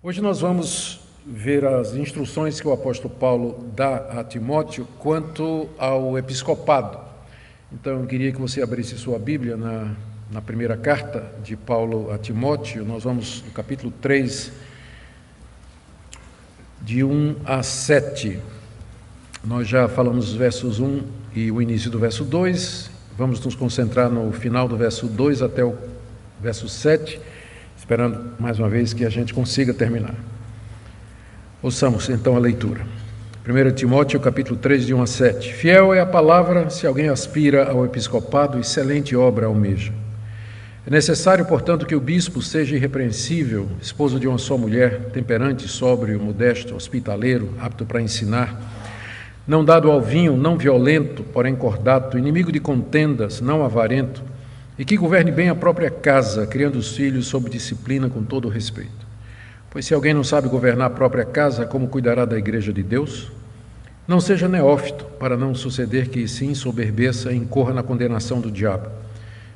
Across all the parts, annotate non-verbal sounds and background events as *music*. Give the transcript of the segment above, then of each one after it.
Hoje nós vamos ver as instruções que o apóstolo Paulo dá a Timóteo quanto ao episcopado. Então eu queria que você abrisse sua Bíblia na, na primeira carta de Paulo a Timóteo. Nós vamos no capítulo 3, de 1 a 7. Nós já falamos os versos 1 e o início do verso 2. Vamos nos concentrar no final do verso 2 até o verso 7 esperando mais uma vez que a gente consiga terminar. Ouçamos então a leitura. 1 Timóteo capítulo 3, de 1 a 7. Fiel é a palavra, se alguém aspira ao episcopado, excelente obra almeja. É necessário, portanto, que o bispo seja irrepreensível, esposo de uma só mulher, temperante, sóbrio, modesto, hospitaleiro, apto para ensinar, não dado ao vinho, não violento, porém cordato, inimigo de contendas, não avarento, e que governe bem a própria casa, criando os filhos sob disciplina com todo respeito. Pois se alguém não sabe governar a própria casa, como cuidará da igreja de Deus? Não seja neófito, para não suceder que se ensoberbeça e incorra na condenação do diabo.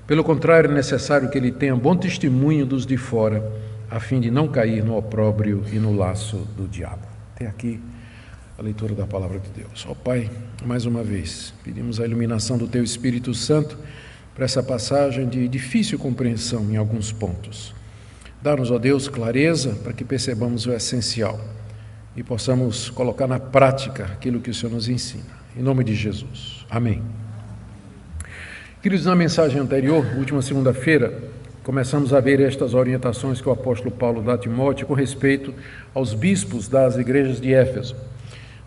Pelo contrário, é necessário que ele tenha bom testemunho dos de fora, a fim de não cair no opróbrio e no laço do diabo. Até aqui a leitura da palavra de Deus. Ó oh, Pai, mais uma vez, pedimos a iluminação do Teu Espírito Santo para essa passagem de difícil compreensão em alguns pontos. Dá-nos, ó Deus, clareza para que percebamos o essencial e possamos colocar na prática aquilo que o Senhor nos ensina. Em nome de Jesus. Amém. Queridos, na mensagem anterior, última segunda-feira, começamos a ver estas orientações que o apóstolo Paulo dá a Timóteo com respeito aos bispos das igrejas de Éfeso.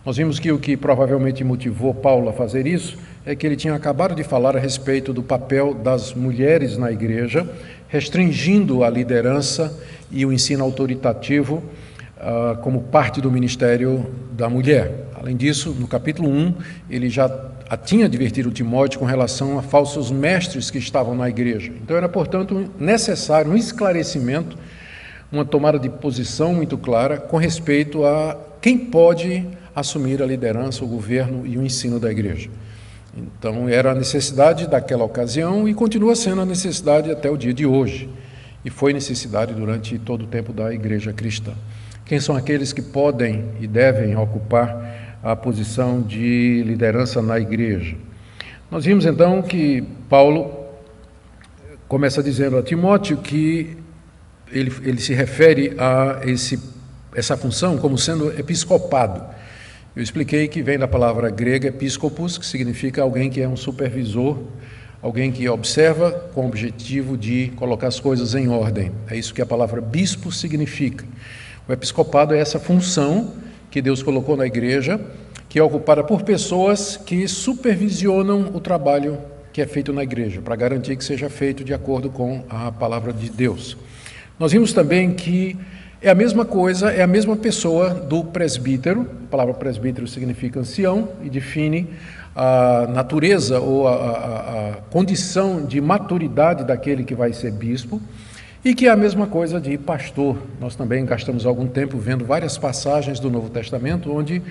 Nós vimos que o que provavelmente motivou Paulo a fazer isso é que ele tinha acabado de falar a respeito do papel das mulheres na igreja, restringindo a liderança e o ensino autoritativo uh, como parte do ministério da mulher. Além disso, no capítulo 1, ele já tinha advertido Timóteo com relação a falsos mestres que estavam na igreja. Então era, portanto, necessário um esclarecimento, uma tomada de posição muito clara com respeito a quem pode assumir a liderança, o governo e o ensino da igreja. Então, era a necessidade daquela ocasião e continua sendo a necessidade até o dia de hoje. E foi necessidade durante todo o tempo da igreja cristã. Quem são aqueles que podem e devem ocupar a posição de liderança na igreja? Nós vimos então que Paulo começa dizendo a Timóteo que ele, ele se refere a esse, essa função como sendo episcopado. Eu expliquei que vem da palavra grega episcopos, que significa alguém que é um supervisor, alguém que observa com o objetivo de colocar as coisas em ordem. É isso que a palavra bispo significa. O episcopado é essa função que Deus colocou na igreja, que é ocupada por pessoas que supervisionam o trabalho que é feito na igreja, para garantir que seja feito de acordo com a palavra de Deus. Nós vimos também que é a mesma coisa, é a mesma pessoa do presbítero. A palavra presbítero significa ancião e define a natureza ou a, a, a, condição de maturidade daquele que vai ser bispo, e que é a mesma coisa de pastor. Nós também gastamos algum tempo vendo várias passagens do Novo Testamento onde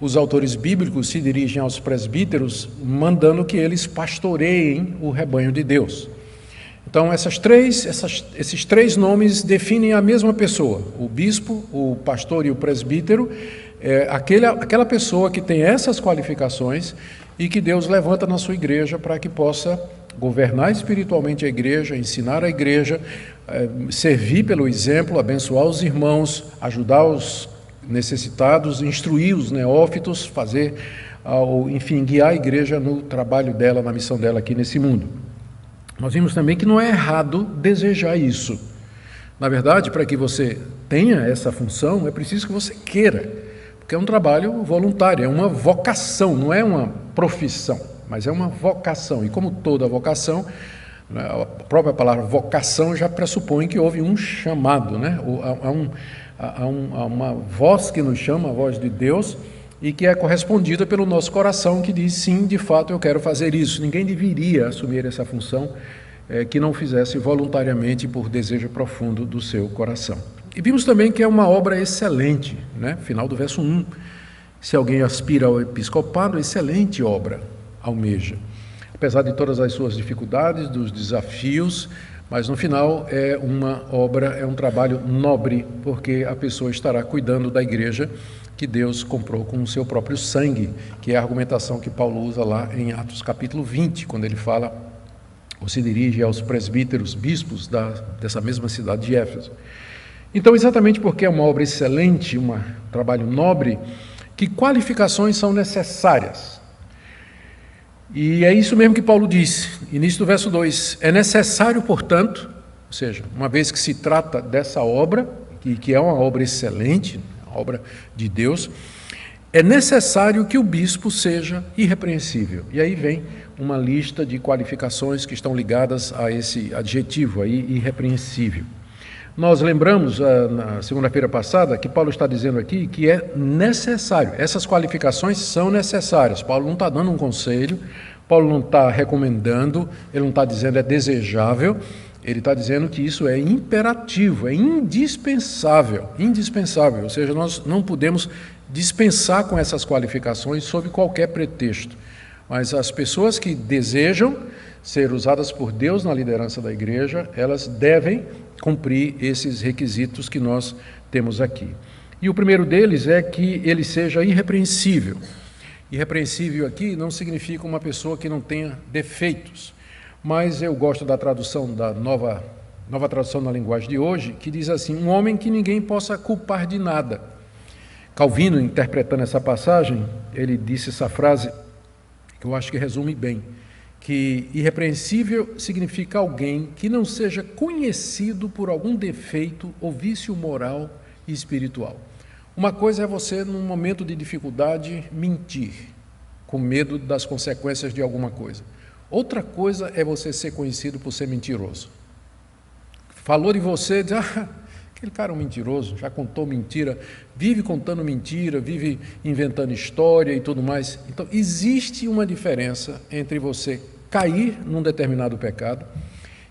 os autores bíblicos se dirigem aos presbíteros mandando que eles pastoreiem o rebanho de Deus. Então, essas três, essas, esses três nomes definem a mesma pessoa: o bispo, o pastor e o presbítero. É aquele, aquela pessoa que tem essas qualificações e que Deus levanta na sua igreja para que possa governar espiritualmente a igreja, ensinar a igreja, é, servir pelo exemplo, abençoar os irmãos, ajudar os necessitados, instruir os neófitos, fazer, enfim, guiar a igreja no trabalho dela, na missão dela aqui nesse mundo. Nós vimos também que não é errado desejar isso. Na verdade, para que você tenha essa função, é preciso que você queira, porque é um trabalho voluntário, é uma vocação, não é uma profissão, mas é uma vocação. E como toda vocação, né, a própria palavra vocação já pressupõe que houve um chamado, né? há, um, há, um, há uma voz que nos chama, a voz de Deus, e que é correspondida pelo nosso coração, que diz sim, de fato eu quero fazer isso. Ninguém deveria assumir essa função é, que não fizesse voluntariamente por desejo profundo do seu coração. E vimos também que é uma obra excelente, né? final do verso 1. Se alguém aspira ao episcopado, excelente obra almeja. Apesar de todas as suas dificuldades, dos desafios, Mas no final é uma obra, é um trabalho nobre, porque a pessoa estará cuidando da igreja que Deus comprou com o seu próprio sangue, que é a argumentação que Paulo usa lá em Atos capítulo 20, quando ele fala ou se dirige aos presbíteros, bispos da, dessa mesma cidade de Éfeso. Então, exatamente porque é uma obra excelente, um trabalho nobre, que qualificações são necessárias. E é isso mesmo que Paulo disse, início do verso 2: É necessário, portanto, ou seja, uma vez que se trata dessa obra, que, que é uma obra excelente, obra de Deus, é necessário que o bispo seja irrepreensível. E aí vem uma lista de qualificações que estão ligadas a esse adjetivo aí, irrepreensível. Nós lembramos ah, na segunda-feira passada que Paulo está dizendo aqui que é necessário, essas qualificações são necessárias. Paulo não está dando um conselho, Paulo não está recomendando, ele não está dizendo é desejável, ele está dizendo que isso é imperativo, é indispensável, indispensável. Ou seja, nós não podemos dispensar com essas qualificações sob qualquer pretexto. Mas as pessoas que desejam ser usadas por Deus na liderança da igreja, elas devem cumprir esses requisitos que nós temos aqui. E o primeiro deles é que ele seja irrepreensível. Irrepreensível aqui não significa uma pessoa que não tenha defeitos mas eu gosto da tradução da nova, nova tradução na linguagem de hoje, que diz assim: um homem que ninguém possa culpar de nada. Calvino, interpretando essa passagem, ele disse essa frase que eu acho que resume bem, que irrepreensível significa alguém que não seja conhecido por algum defeito ou vício moral e espiritual. Uma coisa é você, num momento de dificuldade, mentir, com medo das consequências de alguma coisa. Outra coisa é você ser conhecido por ser mentiroso. Falou de você, diz, ah, aquele cara é um mentiroso, já contou mentira, vive contando mentira, vive inventando história e tudo mais. Então, existe uma diferença entre você cair num determinado pecado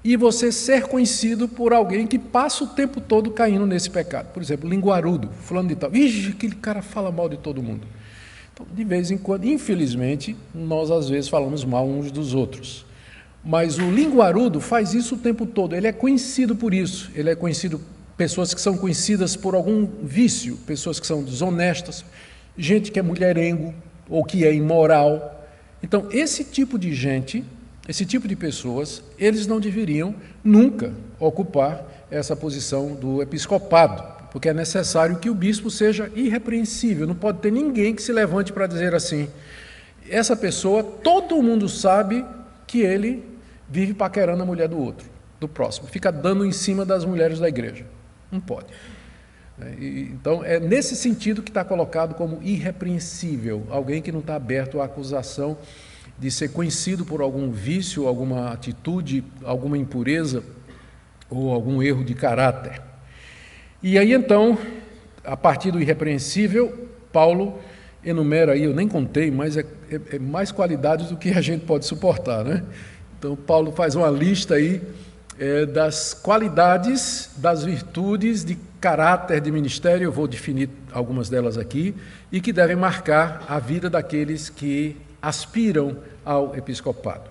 e você ser conhecido por alguém que passa o tempo todo caindo nesse pecado. Por exemplo, linguarudo, fulano de tal. Ixi, aquele cara fala mal de todo mundo. Então, de vez em quando, infelizmente, nós às vezes falamos mal uns dos outros. Mas o linguarudo faz isso o tempo todo, ele é conhecido por isso, ele é conhecido pessoas que são conhecidas por algum vício, pessoas que são desonestas, gente que é mulherengo ou que é imoral. Então, esse tipo de gente, esse tipo de pessoas, eles não deveriam nunca ocupar essa posição do episcopado porque é necessário que o bispo seja irrepreensível, não pode ter ninguém que se levante para dizer assim: essa pessoa, todo mundo sabe que ele vive paquerando a mulher do outro, do próximo, fica dando em cima das mulheres da igreja. Não pode. É, então, é nesse sentido que está colocado como irrepreensível, alguém que não está aberto à acusação de ser conhecido por algum vício, alguma atitude, alguma impureza ou algum erro de caráter. E aí então, a partir do irrepreensível, Paulo enumera aí, eu nem contei, mas é, é, é, mais qualidades do que a gente pode suportar, né? Então, Paulo faz uma lista aí é, das qualidades, das virtudes de caráter de ministério, eu vou definir algumas delas aqui, e que devem marcar a vida daqueles que aspiram ao episcopado.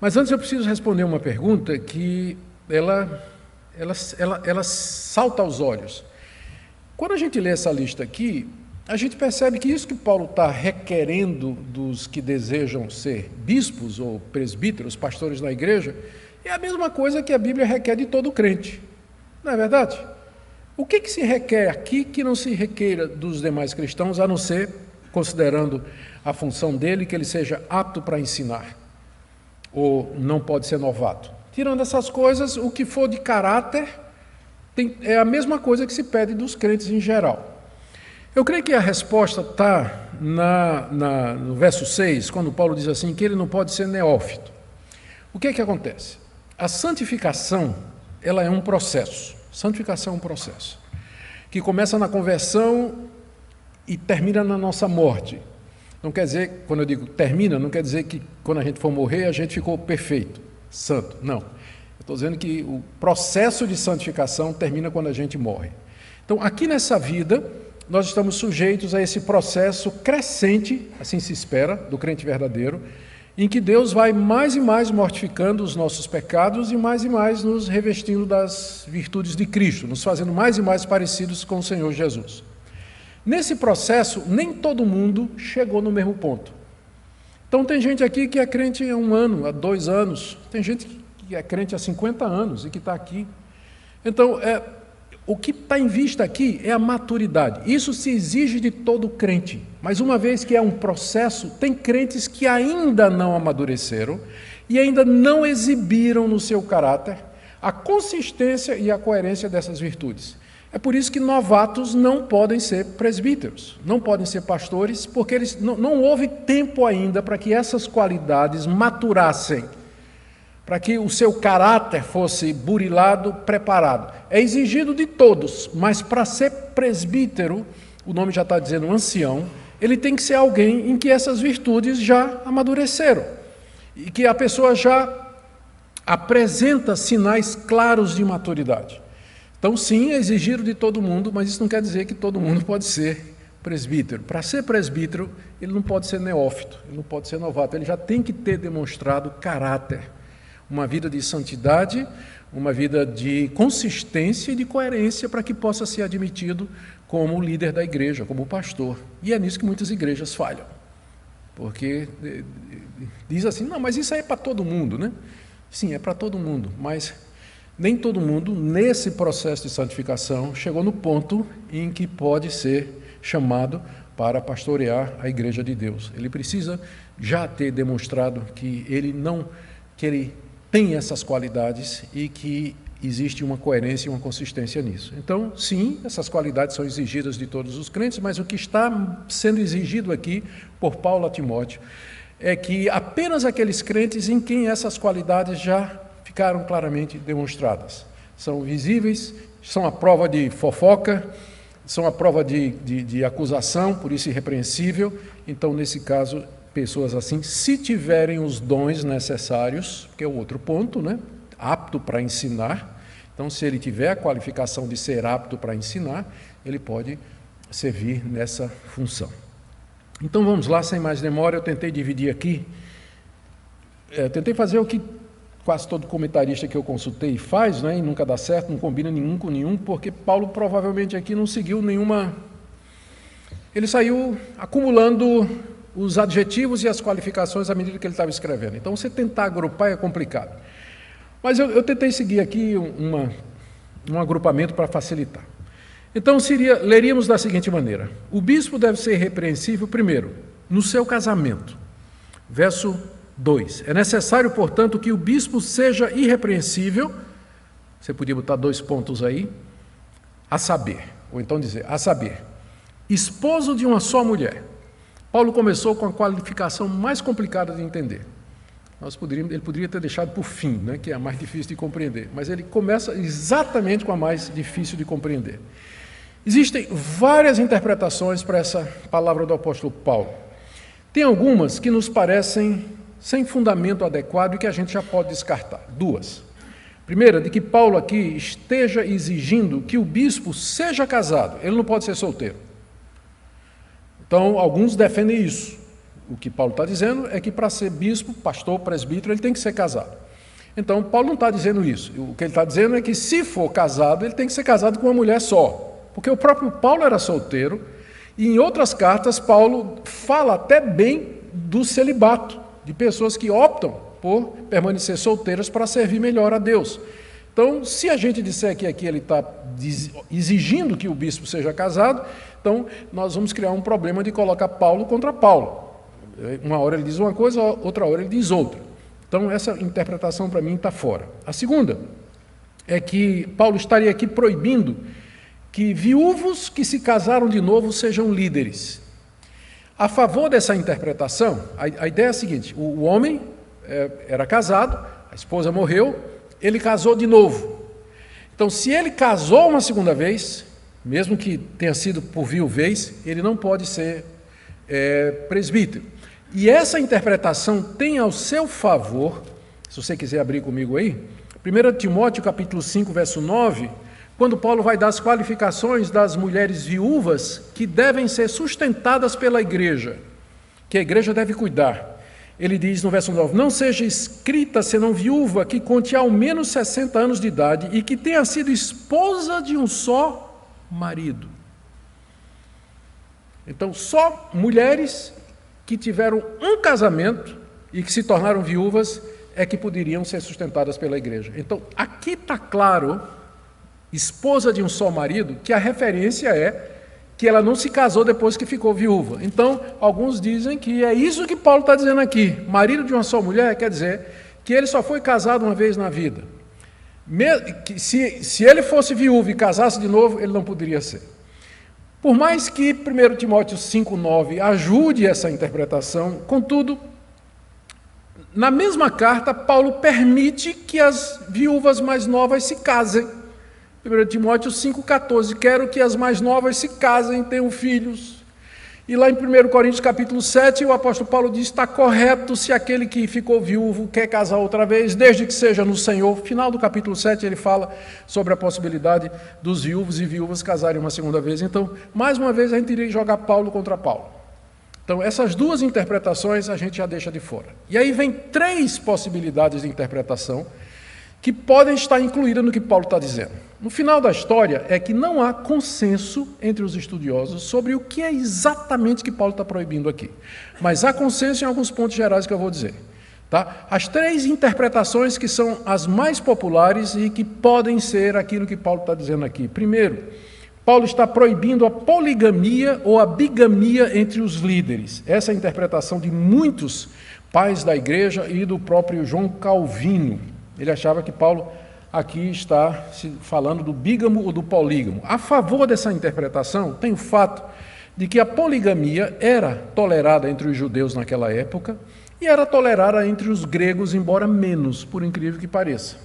Mas antes eu preciso responder uma pergunta que ela ela, ela, ela salta aos olhos. Quando a gente lê essa lista aqui, a gente percebe que isso que Paulo está requerendo dos que desejam ser bispos ou presbíteros, pastores na igreja, é a mesma coisa que a Bíblia requer de todo crente. Não é verdade? O que, que se requer aqui que não se requeira dos demais cristãos, a não ser, considerando a função dele, que ele seja apto para ensinar? Ou não pode ser novato? Tirando essas coisas, o que for de caráter tem, é a mesma coisa que se pede dos crentes em geral. Eu creio que a resposta está na, na, no verso 6, quando Paulo diz assim que ele não pode ser neófito. O que que acontece? A santificação ela é um processo. Santificação é um processo que começa na conversão e termina na nossa morte. Não quer dizer, quando eu digo termina, não quer dizer que quando a gente for morrer a gente ficou perfeito santo. Não. estou dizendo que o processo de santificação termina quando a gente morre. Então, aqui nessa vida, nós estamos sujeitos a esse processo crescente, assim se espera, do crente verdadeiro, em que Deus vai mais e mais mortificando os nossos pecados e mais e mais nos revestindo das virtudes de Cristo, nos fazendo mais e mais parecidos com o Senhor Jesus. Nesse processo, nem todo mundo chegou no mesmo ponto. Então, tem gente aqui que é crente há um ano, há dois anos, tem gente que é crente há 50 anos e que está aqui. Então, é, o que está em vista aqui é a maturidade. Isso se exige de todo crente. Mas uma vez que é um processo, tem crentes que ainda não amadureceram e ainda não exibiram no seu caráter a consistência e a coerência dessas virtudes. É por isso que novatos não podem ser presbíteros, não podem ser pastores, porque eles não, não houve tempo ainda para que essas qualidades maturassem para que o seu caráter fosse burilado, preparado. É exigido de todos, mas para ser presbítero, o nome já está dizendo ancião, ele tem que ser alguém em que essas virtudes já amadureceram e que a pessoa já apresenta sinais claros de maturidade. Então, sim, é exigido de todo mundo, mas isso não quer dizer que todo mundo pode ser presbítero. Para ser presbítero, ele não pode ser neófito, ele não pode ser novato, ele já tem que ter demonstrado caráter uma vida de santidade, uma vida de consistência e de coerência para que possa ser admitido como líder da igreja, como pastor. E é nisso que muitas igrejas falham. Porque eh, diz assim: não, mas isso aí é para todo mundo, né? Sim, é para todo mundo, mas nem todo mundo, nesse processo de santificação, chegou no ponto em que pode ser chamado para pastorear a igreja de Deus. Ele precisa já ter demonstrado que ele não que ele tem essas qualidades e que existe uma coerência e uma consistência nisso. Então, sim, essas qualidades são exigidas de todos os crentes, mas o que está sendo exigido aqui por Paulo a Timóteo é que apenas aqueles crentes em quem essas qualidades já ficaram claramente demonstradas são visíveis, são a prova de fofoca, são a prova de, de, de acusação, por isso irrepreensível. Então, nesse caso, pessoas assim, se tiverem os dons necessários, que é o outro ponto, né? apto para ensinar. Então, se ele tiver a qualificação de ser apto para ensinar, ele pode servir nessa função. Então vamos lá, sem mais demora, eu tentei dividir aqui, é, tentei fazer o que quase todo comentarista que eu consultei faz, né, e nunca dá certo, não combina nenhum com nenhum, porque Paulo provavelmente aqui não seguiu nenhuma. Ele saiu acumulando os adjetivos e as qualificações à medida que ele estava escrevendo. Então, você tentar agrupar é complicado. Mas eu, eu tentei seguir aqui uma, um agrupamento para facilitar. Então, seria, leríamos da seguinte maneira: O bispo deve ser repreensível, primeiro, no seu casamento. Verso 2. É necessário, portanto, que o bispo seja irrepreensível. Você podia botar dois pontos aí. A saber, ou então dizer, a saber, esposo de uma só mulher Paulo começou com a qualificação mais complicada de entender. Poderíamos, ele poderia ter deixado por fim, né, que é a mais difícil de compreender, mas ele começa exatamente com a mais difícil de compreender. Existem várias interpretações para essa palavra do apóstolo Paulo. Tem algumas que nos parecem sem fundamento adequado e que a gente já pode descartar. Duas. Primeira, de que Paulo aqui esteja exigindo que o bispo seja casado, ele não pode ser solteiro. Então, alguns defendem isso. O que Paulo está dizendo é que para ser bispo, pastor, presbítero, ele tem que ser casado. Então, Paulo não está dizendo isso. O que ele está dizendo é que, se for casado, ele tem que ser casado com uma mulher só. Porque o próprio Paulo era solteiro, e em outras cartas, Paulo fala até bem do celibato, de pessoas que optam por permanecer solteiras para servir melhor a Deus. Então, se a gente disser que aqui ele está exigindo que o bispo seja casado, então, nós vamos criar um problema de colocar Paulo contra Paulo. Uma hora ele diz uma coisa, outra hora ele diz outra. Então, essa interpretação para mim está fora. A segunda é que Paulo estaria aqui proibindo que viúvos que se casaram de novo sejam líderes. A favor dessa interpretação, a, ideia é a seguinte: o, o homem é, era casado, a esposa morreu, ele casou de novo. Então, se ele casou uma segunda vez, mesmo que tenha sido por viuvez, ele não pode ser é, presbítero. E essa interpretação tem ao seu favor, se você quiser abrir comigo aí, 1 Timóteo capítulo 5, verso 9, quando Paulo vai dar as qualificações das mulheres viúvas que devem ser sustentadas pela igreja, que a igreja deve cuidar. ele diz no verso 9: Não seja escrita senão viúva que conte ao menos 60 anos de idade e que tenha sido esposa de um só marido. Então, só mulheres que tiveram um casamento e que se tornaram viúvas é que poderiam ser sustentadas pela igreja. Então, aqui está claro, esposa de um só marido, que a referência é que ela não se casou depois que ficou viúva. Então, alguns dizem que é isso que Paulo está dizendo aqui. Marido de uma só mulher quer dizer que ele só foi casado uma vez na vida. Se, se ele fosse viúvo e casasse de novo, ele não poderia ser. Por mais que 1 Timóteo 5,9 ajude essa interpretação, contudo, na mesma carta, Paulo permite que as viúvas mais novas se casem. 1 Timóteo 5,14, quero que as mais novas se casem, tenham filhos. E lá em 1 Coríntios capítulo 7, o apóstolo Paulo diz: está correto se aquele que ficou viúvo quer casar outra vez, desde que seja no Senhor. Final do capítulo 7, ele fala sobre a possibilidade dos viúvos e viúvas casarem uma segunda vez. Então, mais uma vez, a gente iria jogar Paulo contra Paulo. Então, essas duas interpretações a gente já deixa de fora. E aí vem três possibilidades de interpretação que podem estar incluídas no que Paulo está dizendo. No final da história é que não há consenso entre os estudiosos sobre o que é exatamente que Paulo está proibindo aqui. Mas há consenso em alguns pontos gerais que eu vou dizer. Tá? As três interpretações que são as mais populares e que podem ser aquilo que Paulo está dizendo aqui. Primeiro, Paulo está proibindo a poligamia ou a bigamia entre os líderes. Essa é a interpretação de muitos pais da igreja e do próprio João Calvino. Ele achava que Paulo aqui está falando do bígamo ou do polígamo. A favor dessa interpretação, tem o fato de que a poligamia era tolerada entre os judeus naquela época e era tolerada entre os gregos, embora menos, por incrível que pareça.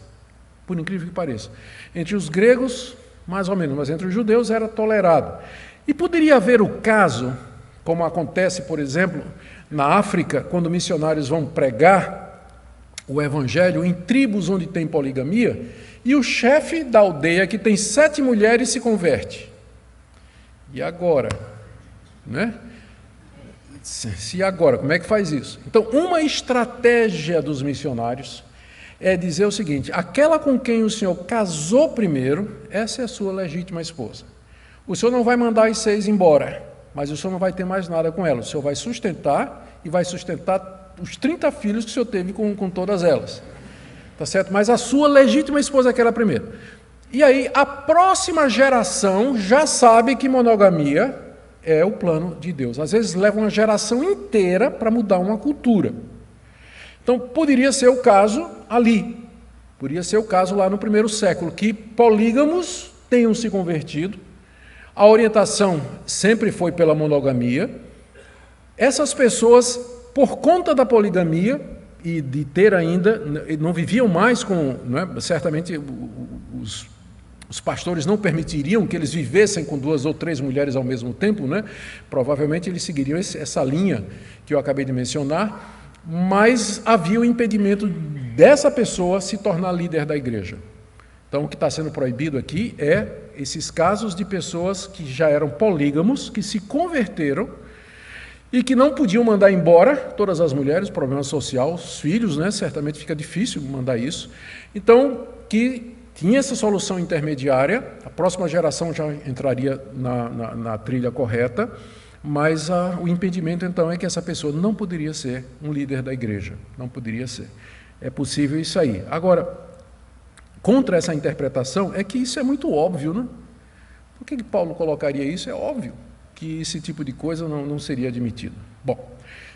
Por incrível que pareça. Entre os gregos, mais ou menos, mas entre os judeus era tolerado. E poderia haver o caso, como acontece, por exemplo, na África, quando missionários vão pregar o evangelho em tribos onde tem poligamia, e o chefe da aldeia, que tem sete mulheres, se converte. E agora? Né? Se agora, como é que faz isso? Então, uma estratégia dos missionários é dizer o seguinte: aquela com quem o senhor casou primeiro, essa é a sua legítima esposa. O senhor não vai mandar as seis embora, mas o senhor não vai ter mais nada com ela. O senhor vai sustentar e vai sustentar os 30 filhos que o senhor teve com, com todas elas. Tá certo? Mas a sua legítima esposa é aquela primeira. E aí, a próxima geração já sabe que monogamia é o plano de Deus. Às vezes leva uma geração inteira para mudar uma cultura. Então, poderia ser o caso ali. Poderia ser o caso lá no primeiro século, que polígamos tenham se convertido. A orientação sempre foi pela monogamia. Essas pessoas por conta da poligamia e de ter ainda, não viviam mais com, é? certamente os, os, pastores não permitiriam que eles vivessem com duas ou três mulheres ao mesmo tempo, né? provavelmente eles seguiriam esse, essa linha que eu acabei de mencionar, mas havia o impedimento dessa pessoa se tornar líder da igreja. Então, o que está sendo proibido aqui é esses casos de pessoas que já eram polígamos, que se converteram e que não podiam mandar embora todas as mulheres, problema social, os filhos, né? certamente fica difícil mandar isso. Então, que tinha essa solução intermediária, a próxima geração já entraria na, na, na trilha correta, mas a, o impedimento então é que essa pessoa não poderia ser um líder da igreja, não poderia ser. É possível isso aí. Agora, contra essa interpretação é que isso é muito óbvio, né? Por que, que Paulo colocaria isso? É óbvio que esse tipo de coisa não, não seria admitido. Bom,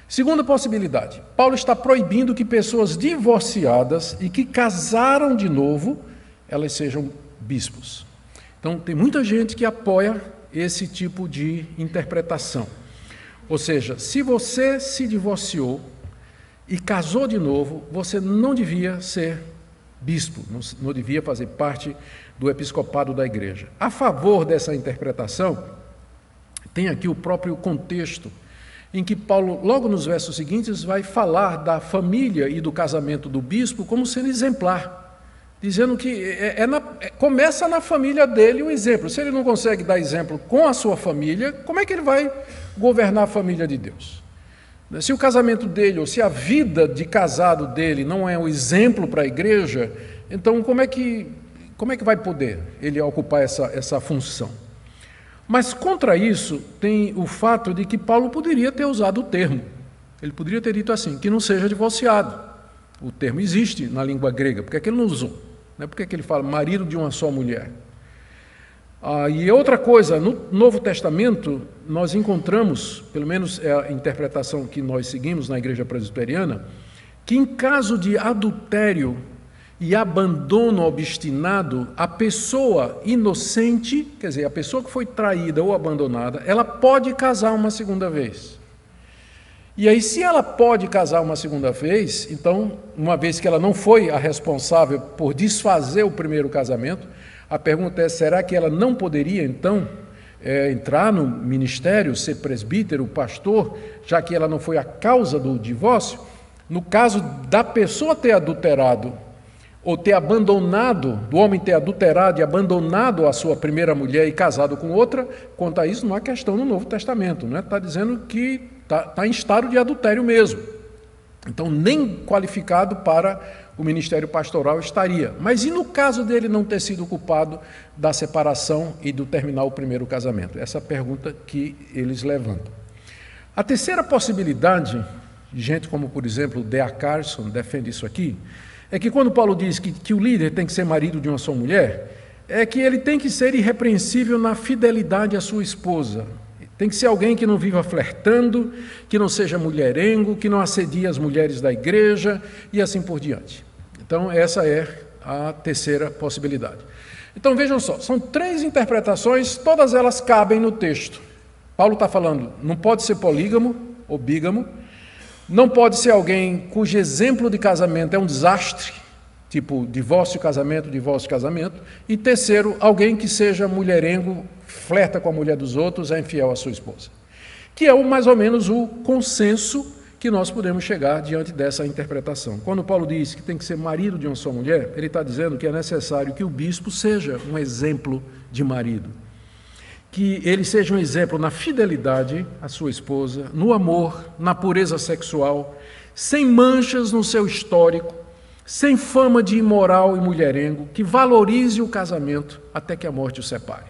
segunda possibilidade: Paulo está proibindo que pessoas divorciadas e que casaram de novo elas sejam bispos. Então, tem muita gente que apoia esse tipo de interpretação. Ou seja, se você se divorciou e casou de novo, você não devia ser bispo, não, não devia fazer parte do episcopado da igreja. A favor dessa interpretação, tem aqui o próprio contexto em que Paulo, logo nos versos seguintes, vai falar da família e do casamento do bispo como sendo exemplar, dizendo que é, é na, é, começa na família dele o exemplo. Se ele não consegue dar exemplo com a sua família, como é que ele vai governar a família de Deus? Se o casamento dele, ou se a vida de casado dele não é um exemplo para a igreja, então como é que, como é que vai poder ele ocupar essa, essa função? Mas contra isso tem o fato de que Paulo poderia ter usado o termo. Ele poderia ter dito assim, que não seja divorciado. O termo existe na língua grega, por que, é que ele não usou? Né? Por que, é que ele fala marido de uma só mulher? Ah, e outra coisa, no Novo Testamento, nós encontramos, pelo menos é a interpretação que nós seguimos na igreja presbiteriana, que em caso de adultério e abandono obstinado, a pessoa inocente, quer dizer, a pessoa que foi traída ou abandonada, ela pode casar uma segunda vez. E aí, se ela pode casar uma segunda vez, então, uma vez que ela não foi a responsável por desfazer o primeiro casamento, a pergunta é: será que ela não poderia, então, é, entrar no ministério, ser presbítero, pastor, já que ela não foi a causa do divórcio? No caso da pessoa ter adulterado ou ter abandonado, do homem ter adulterado e abandonado a sua primeira mulher e casado com outra, quanto a isso não há questão no Novo Testamento, não é? Está dizendo que está tá em estado de adultério mesmo. Então, nem qualificado para o ministério pastoral estaria. Mas e no caso dele não ter sido culpado da separação e do terminar o primeiro casamento? Essa é a pergunta que eles levantam. A terceira possibilidade, gente como, por exemplo, Dea Carson defende isso aqui, é que quando Paulo diz que, que o líder tem que ser marido de uma só mulher, é que ele tem que ser irrepreensível na fidelidade à sua esposa. Tem que ser alguém que não viva flertando, que não seja mulherengo, que não assedie as mulheres da igreja e assim por diante. Então, essa é a terceira possibilidade. Então, vejam só, são três interpretações, todas elas cabem no texto. Paulo está falando, não pode ser polígamo ou bígamo, não pode ser alguém cujo exemplo de casamento é um desastre, tipo divórcio, casamento, divórcio, casamento. E terceiro, alguém que seja mulherengo, flerta com a mulher dos outros, é infiel à sua esposa. Que é o, mais ou menos o consenso que nós podemos chegar diante dessa interpretação. Quando Paulo diz que tem que ser marido de uma só mulher, ele está dizendo que é necessário que o bispo seja um exemplo de marido que ele seja um exemplo na fidelidade à sua esposa, no amor, na pureza sexual, sem manchas no seu histórico, sem fama de imoral e mulherengo, que valorize o casamento até que a morte o separe.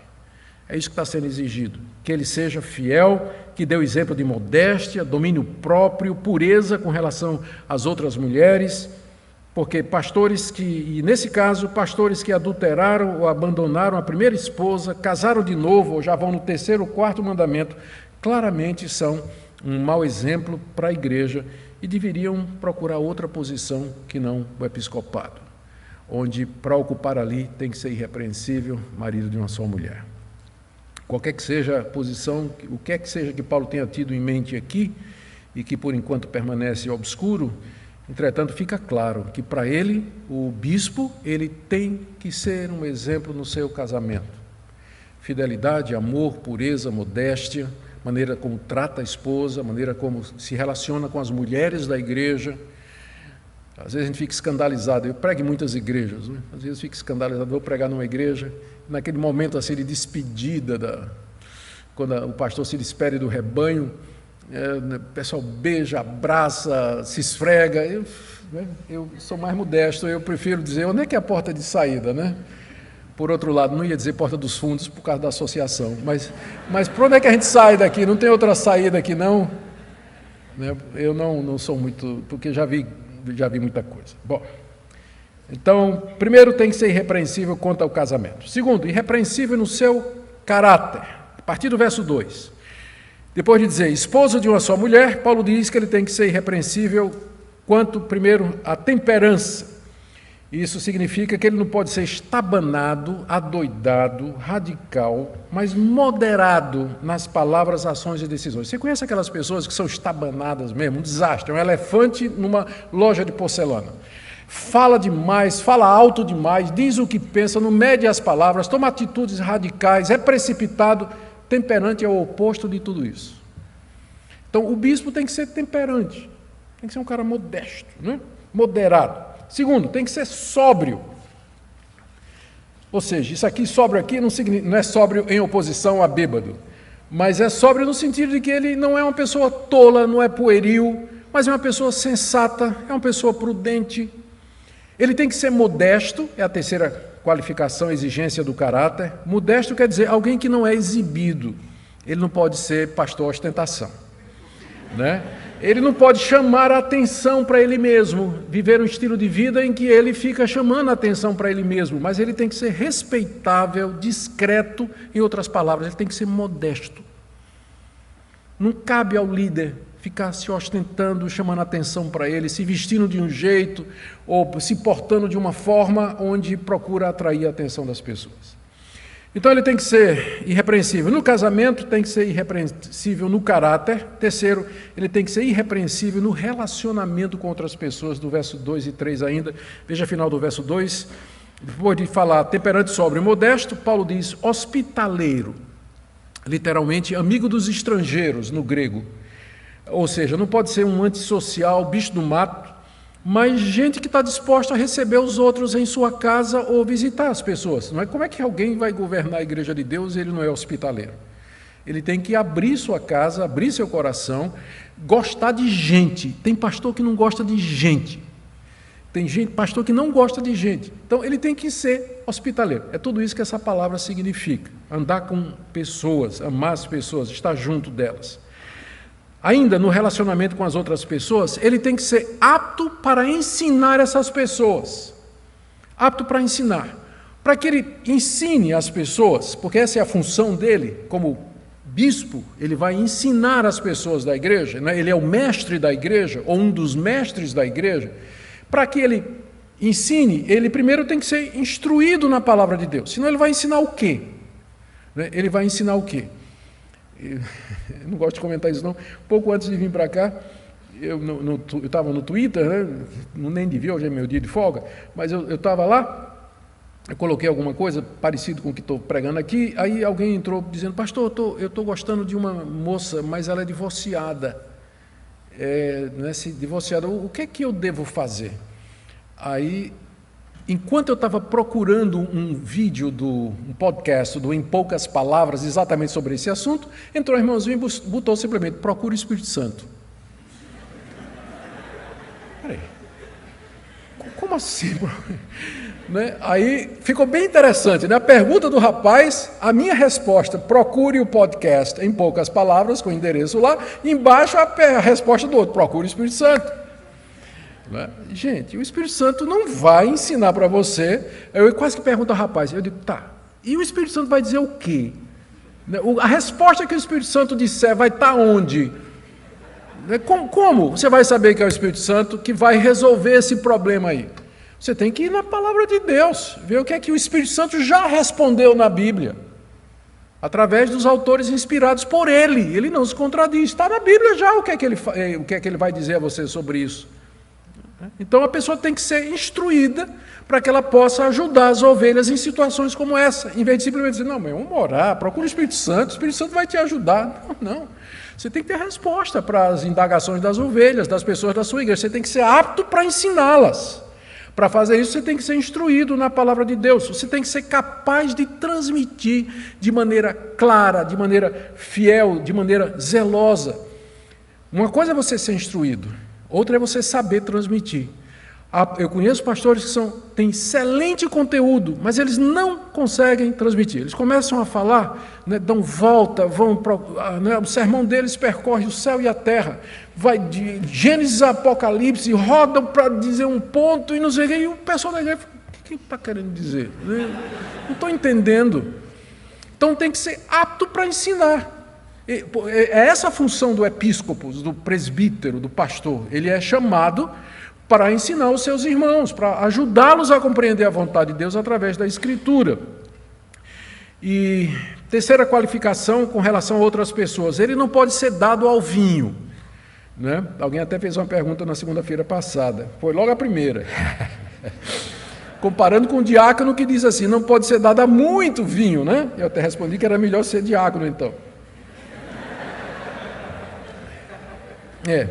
É isso que está sendo exigido. Que ele seja fiel, que dê o exemplo de modéstia, domínio próprio, pureza com relação às outras mulheres porque pastores que, e nesse caso, pastores que adulteraram ou abandonaram a primeira esposa, casaram de novo ou já vão no terceiro ou quarto mandamento, claramente são um mau exemplo para a igreja e deveriam procurar outra posição que não o episcopado, onde para ocupar ali tem que ser irrepreensível, marido de uma só mulher. Qualquer que seja a posição, o que é que seja que Paulo tenha tido em mente aqui e que por enquanto permanece obscuro, Entretanto, fica claro que para ele, o bispo, ele tem que ser um exemplo no seu casamento. Fidelidade, amor, pureza, modéstia, maneira como trata a esposa, maneira como se relaciona com as mulheres da igreja. Às vezes a gente fica escandalizado, eu prego em muitas igrejas, né? às vezes fica escandalizado, vou pregar numa igreja, naquele momento assim de despedida, da, quando o pastor se despede do rebanho, é, né, o pessoal beija, abraça, se esfrega. Eu, né, eu sou mais modesto, eu prefiro dizer onde é que é a porta de saída, né? Por outro lado, não ia dizer porta dos fundos por causa da associação, mas, mas por onde é que a gente sai daqui? Não tem outra saída aqui, não? Né, eu não, não sou muito, porque já vi, já vi muita coisa. Bom, então, primeiro tem que ser irrepreensível quanto ao casamento. Segundo, irrepreensível no seu caráter. A partir do verso 2. Depois de dizer esposo de uma só mulher, Paulo diz que ele tem que ser irrepreensível quanto, primeiro, à temperança. Isso significa que ele não pode ser estabanado, adoidado, radical, mas moderado nas palavras, ações e decisões. Você conhece aquelas pessoas que são estabanadas mesmo, um desastre, um elefante numa loja de porcelana. Fala demais, fala alto demais, diz o que pensa, não mede as palavras, toma atitudes radicais, é precipitado Temperante é o oposto de tudo isso. Então, o bispo tem que ser temperante, tem que ser um cara modesto, né? moderado. Segundo, tem que ser sóbrio. Ou seja, isso aqui sóbrio aqui não, não é sóbrio em oposição a bêbado, Mas é sóbrio no sentido de que ele não é uma pessoa tola, não é pueril, mas é uma pessoa sensata, é uma pessoa prudente. Ele tem que ser modesto, é a terceira qualificação, exigência do caráter. Modesto quer dizer alguém que não é exibido. Ele não pode ser pastor ostentação. Né? Ele não pode chamar a atenção para ele mesmo, viver um estilo de vida em que ele fica chamando a atenção para ele mesmo, mas ele tem que ser respeitável, discreto, em outras palavras, ele tem que ser modesto. Não cabe ao líder ficar se ostentando, chamando atenção para ele, se vestindo de um jeito ou se portando de uma forma onde procura atrair a atenção das pessoas. Então ele tem que ser irrepreensível no casamento, tem que ser irrepreensível no caráter. Terceiro, ele tem que ser irrepreensível no relacionamento com outras pessoas, do verso 2 e 3 ainda. Veja a final do verso 2. Depois de falar temperante, sóbrio e modesto, Paulo diz hospitaleiro, literalmente amigo dos estrangeiros no grego. Ou seja, não pode ser um antissocial, bicho do mato, mas gente que está disposta a receber os outros em sua casa ou visitar as pessoas. Não é como é que alguém vai governar a igreja de Deus e ele não é hospitaleiro? Ele tem que abrir sua casa, abrir seu coração, gostar de gente. Tem pastor que não gosta de gente. Tem gente, pastor que não gosta de gente. Então ele tem que ser hospitaleiro. É tudo isso que essa palavra significa. Andar com pessoas, amar as pessoas, estar junto delas ainda no relacionamento com as outras pessoas, ele tem que ser apto para ensinar essas pessoas. Apto para ensinar. Para que ele ensine as pessoas, porque essa é a função dele, como bispo, ele vai ensinar as pessoas da igreja, né? ele é o mestre da igreja, ou um dos mestres da igreja. Para que ele ensine, ele primeiro tem que ser instruído na palavra de Deus, senão ele vai ensinar o quê? Né? Ele vai ensinar o quê? Eu *laughs* não gosto de comentar isso não. Pouco antes de vir para cá, eu estava no Twitter, né? nem devia, hoje é meu dia de folga, mas eu estava lá, eu coloquei alguma coisa parecido com o que estou pregando aqui, aí alguém entrou dizendo, pastor, eu estou gostando de uma moça, mas ela é divorciada. É, né, se divorciada, o, o que é que eu devo fazer? Aí Enquanto eu estava procurando um vídeo do um podcast do Em Poucas Palavras, exatamente sobre esse assunto, entrou o irmãozinho e botou simplesmente: procure o Espírito Santo. Peraí. Como assim? *laughs* Né? Aí ficou bem interessante. Na né? pergunta do rapaz, a minha resposta: procure o podcast em poucas palavras, com o endereço lá, embaixo a, a resposta do outro: procure o Espírito Santo. Né? Gente, o Espírito Santo não vai ensinar para você. Eu quase que pergunto ao rapaz, eu digo, tá, e o Espírito Santo vai dizer o quê? Né? A resposta que o Espírito Santo disser vai estar tá onde? Né? Como você vai saber que é o Espírito Santo que vai resolver esse problema aí? Você tem que ir na palavra de Deus, ver o que é que o Espírito Santo já respondeu na Bíblia, através dos autores inspirados por ele. Ele não se contradiz, está na Bíblia já o que é que ele, eh, o que é que ele vai dizer a você sobre isso. Então a pessoa tem que ser instruída para que ela possa ajudar as ovelhas em situações como essa, em vez de simplesmente dizer, não, mas vamos orar, procura o Espírito Santo, o Espírito Santo vai te ajudar. Não, não. Você tem que ter resposta para as indagações das ovelhas, das pessoas da sua igreja. Você tem que ser apto para ensiná-las. Para fazer isso, você tem que ser instruído na palavra de Deus. Você tem que ser capaz de transmitir de maneira clara, de maneira fiel, de maneira zelosa. Uma coisa é você ser instruído, Outra é você saber transmitir. Eu conheço pastores que são, têm excelente conteúdo, mas eles não conseguem transmitir. Eles começam a falar, né, dão volta, vão ah, né, o sermão deles percorre o céu e a terra, vai de Gênesis a Apocalipse, rodam para dizer um ponto e não sei o que, e o pessoal da igreja fala, o que está querendo dizer? Né, não estou entendendo. Então tem que ser apto para ensinar. É, é essa a função do episcopo, do presbítero, do pastor. Ele é chamado para ensinar os seus irmãos, para ajudá-los a compreender a vontade de Deus através da Escritura. E terceira qualificação com relação a outras pessoas, ele não pode ser dado ao vinho. Né? Alguém até fez uma pergunta na segunda-feira passada, foi logo a primeira. *laughs* Comparando com o diácono que diz assim: não pode ser dado a muito vinho, né? Eu até respondi que era melhor ser diácono então. É.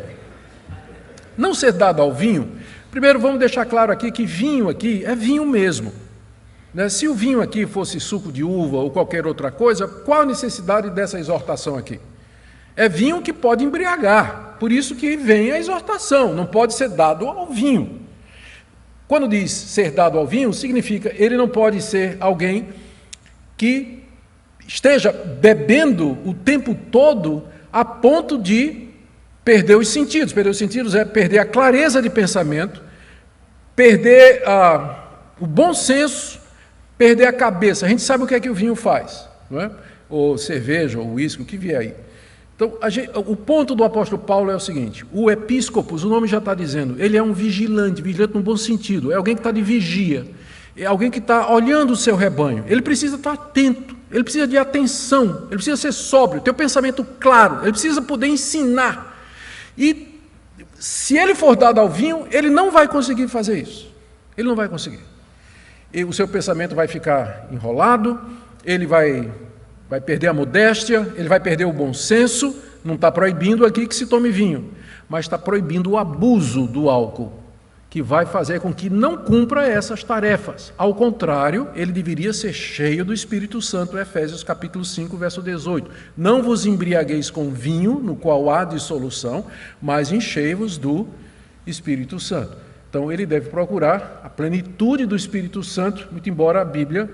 Não ser dado ao vinho, primeiro vamos deixar claro aqui que vinho aqui é vinho mesmo. Né? Se o vinho aqui fosse suco de uva ou qualquer outra coisa, qual a necessidade dessa exortação aqui? É vinho que pode embriagar, por isso que vem a exortação, não pode ser dado ao vinho. Quando diz ser dado ao vinho, significa ele não pode ser alguém que esteja bebendo o tempo todo a ponto de perder os sentidos. Perder os sentidos é perder a clareza de pensamento, perder ah, o bom senso, perder a cabeça. A gente sabe o que é que o vinho faz, não é? ou cerveja, ou uísque, o que vier aí. Então, gente, o ponto do apóstolo Paulo é o seguinte: o episcopos, o nome já está dizendo, ele é um vigilante, vigilante no bom sentido, é alguém que está de vigia, é alguém que está olhando o seu rebanho. Ele precisa estar atento, ele precisa de atenção, ele precisa ser sóbrio, ter o pensamento claro, ele precisa poder ensinar. E se ele for dado ao vinho, ele não vai conseguir fazer isso. Ele não vai conseguir. E o seu pensamento vai ficar enrolado, ele vai vai perder a modéstia, ele vai perder o bom senso. Não está proibindo aqui que se tome vinho, mas está proibindo o abuso do álcool, que vai fazer com que não cumpra essas tarefas. Ao contrário, ele deveria ser cheio do Espírito Santo, Efésios capítulo 5, verso 18. Não vos embriagueis com vinho, no qual há dissolução, mas enchei-vos do Espírito Santo. Então ele deve procurar a plenitude do Espírito Santo, muito embora a Bíblia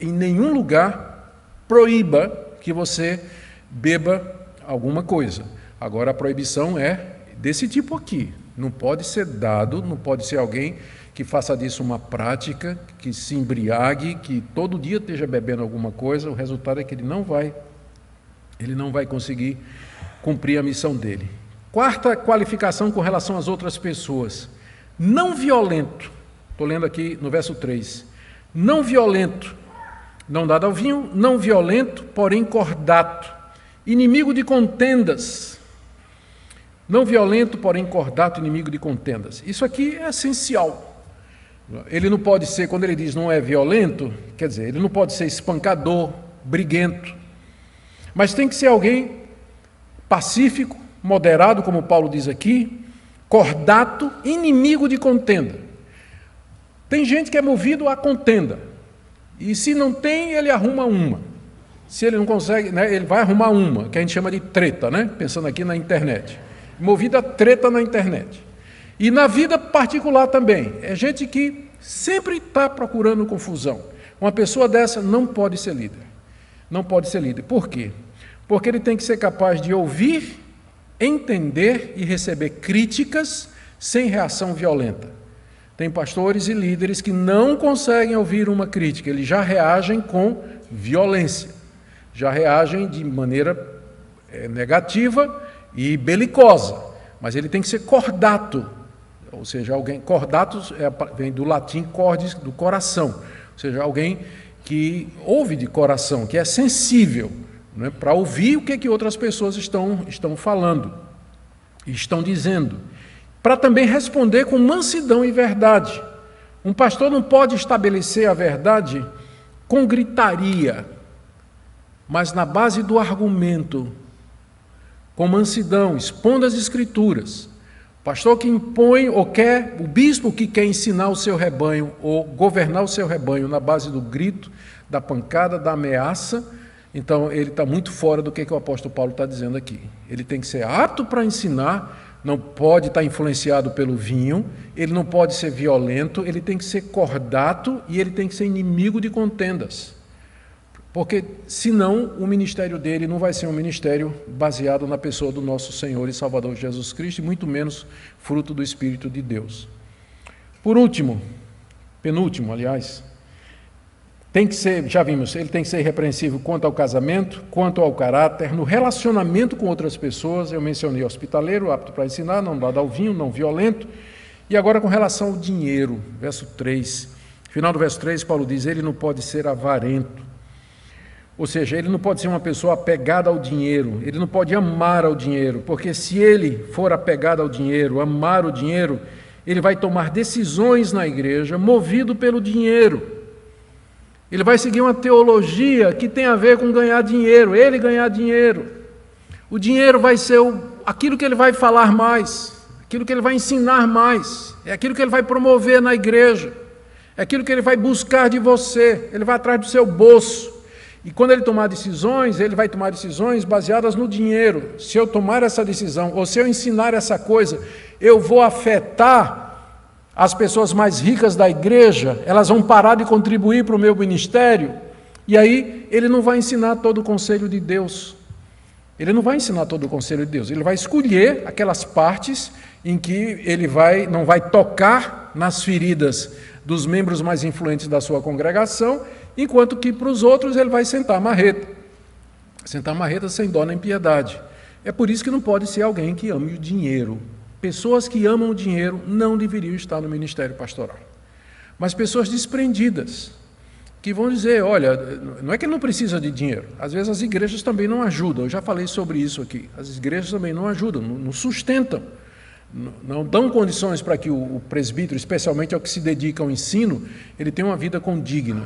em nenhum lugar proíba que você beba alguma coisa. Agora a proibição é desse tipo aqui. Não pode ser dado, não pode ser alguém que faça disso uma prática, que se embriague, que todo dia esteja bebendo alguma coisa, o resultado é que ele não vai ele não vai conseguir cumprir a missão dele. Quarta qualificação com relação às outras pessoas. Não violento. Estou lendo aqui no verso 3. Não violento, não dado ao vinho, não violento, porém cordato, inimigo de contendas. Não violento, porém cordato, inimigo de contendas. Isso aqui é essencial. Ele não pode ser, quando ele diz não é violento, quer dizer, ele não pode ser espancador, briguento, mas tem que ser alguém pacífico, moderado, como Paulo diz aqui, cordato, inimigo de contenda. Tem gente que é movido à contenda. E se não tem, ele arruma uma. Se ele não consegue, né, ele vai arrumar uma, que a gente chama de treta, né? pensando aqui na internet. Movida a treta na internet. E na vida particular também. É gente que sempre está procurando confusão. Uma pessoa dessa não pode ser líder. Não pode ser líder. Por quê? Porque ele tem que ser capaz de ouvir, entender e receber críticas sem reação violenta. Tem pastores e líderes que não conseguem ouvir uma crítica, eles já reagem com violência, já reagem de maneira é, negativa e belicosa, mas ele tem que ser cordato, ou seja, alguém, cordato é, vem do latim cordis, do coração, ou seja, alguém que ouve de coração, que é sensível, né, para ouvir o que, que outras pessoas estão, estão falando, estão dizendo. Para também responder com mansidão e verdade. Um pastor não pode estabelecer a verdade com gritaria, mas na base do argumento, com mansidão, expondo as escrituras. Pastor que impõe ou quer, o bispo que quer ensinar o seu rebanho ou governar o seu rebanho na base do grito, da pancada, da ameaça, então ele está muito fora do que, que o apóstolo Paulo está dizendo aqui. Ele tem que ser apto para ensinar, não pode estar influenciado pelo vinho, ele não pode ser violento, ele tem que ser cordato e ele tem que ser inimigo de contendas. Porque senão o ministério dele não vai ser um ministério baseado na pessoa do nosso Senhor e Salvador Jesus Cristo, e muito menos fruto do Espírito de Deus. Por último, penúltimo, aliás, tem que ser, já vimos, ele tem que ser irrepreensível quanto ao casamento, quanto ao caráter, no relacionamento com outras pessoas. Eu mencionei hospitaleiro, apto para ensinar, não dado ao vinho, não violento. E agora com relação ao dinheiro, verso 3. Final do verso 3, Paulo diz: ele não pode ser avarento. Ou seja, ele não pode ser uma pessoa apegada ao dinheiro, ele não pode amar ao dinheiro, porque se ele for apegado ao dinheiro, amar o dinheiro, ele vai tomar decisões na igreja movido pelo dinheiro. Ele vai seguir uma teologia que tem a ver com ganhar dinheiro, ele ganhar dinheiro. O dinheiro vai ser o, aquilo que ele vai falar mais, aquilo que ele vai ensinar mais, é aquilo que ele vai promover na igreja, é aquilo que ele vai buscar de você, ele vai atrás do seu bolso. E quando ele tomar decisões, ele vai tomar decisões baseadas no dinheiro. Se eu tomar essa decisão, ou se eu ensinar essa coisa, eu vou afetar as pessoas mais ricas da igreja, elas vão parar de contribuir para o meu ministério. E aí ele não vai ensinar todo o conselho de Deus. Ele não vai ensinar todo o conselho de Deus. Ele vai escolher aquelas partes em que ele vai não vai tocar nas feridas dos membros mais influentes da sua congregação, enquanto que para os outros ele vai sentar marreta. Sentar marreta sem dó nem piedade. É por isso que não pode ser alguém que ame o dinheiro. Pessoas que amam o dinheiro não deveriam estar no ministério pastoral. Mas pessoas desprendidas, que vão dizer: olha, não é que não precisa de dinheiro, às vezes as igrejas também não ajudam, eu já falei sobre isso aqui. As igrejas também não ajudam, não sustentam não dão condições para que o presbítero, especialmente ao que se dedica ao ensino, ele tenha uma vida condigna.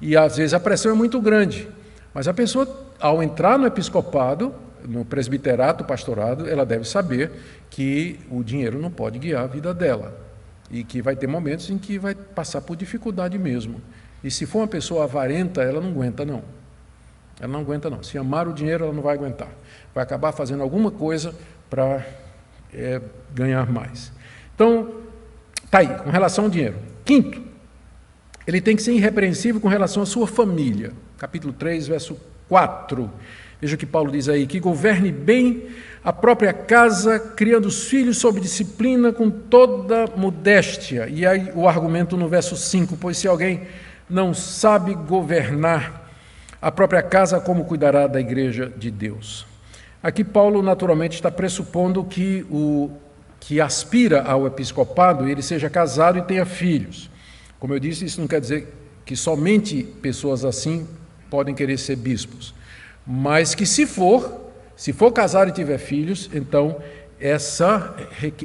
E às vezes a pressão é muito grande. Mas a pessoa, ao entrar no episcopado, no presbiterato, pastorado, ela deve saber que o dinheiro não pode guiar a vida dela. E que vai ter momentos em que vai passar por dificuldade mesmo. E se for uma pessoa avarenta, ela não aguenta, não. Ela não aguenta, não. Se amar o dinheiro, ela não vai aguentar. Vai acabar fazendo alguma coisa para é, ganhar mais. Então, está aí, com relação ao dinheiro. Quinto, ele tem que ser irrepreensível com relação à sua família. Capítulo 3, verso 4. Veja o que Paulo diz aí: que governe bem a própria casa, criando os filhos sob disciplina com toda modéstia. E aí o argumento no verso 5: pois se alguém não sabe governar a própria casa, como cuidará da igreja de Deus? Aqui Paulo naturalmente está pressupondo que o que aspira ao episcopado ele seja casado e tenha filhos. Como eu disse, isso não quer dizer que somente pessoas assim podem querer ser bispos, mas que se for, se for casado e tiver filhos, então essa,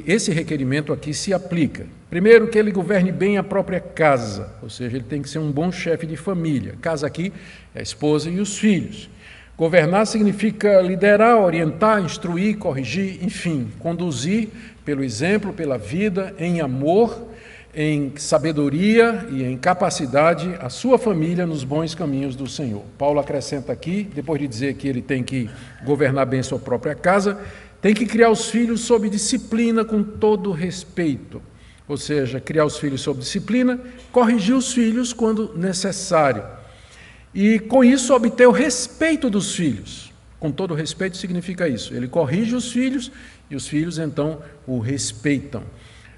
esse requerimento aqui se aplica. Primeiro, que ele governe bem a própria casa, ou seja, ele tem que ser um bom chefe de família. Casa aqui é a esposa e os filhos. Governar significa liderar, orientar, instruir, corrigir, enfim, conduzir pelo exemplo, pela vida, em amor, em sabedoria e em capacidade a sua família nos bons caminhos do Senhor. Paulo acrescenta aqui, depois de dizer que ele tem que governar bem sua própria casa, tem que criar os filhos sob disciplina com todo respeito. Ou seja, criar os filhos sob disciplina, corrigir os filhos quando necessário e com isso obter o respeito dos filhos. Com todo respeito significa isso. Ele corrige os filhos e os filhos então o respeitam.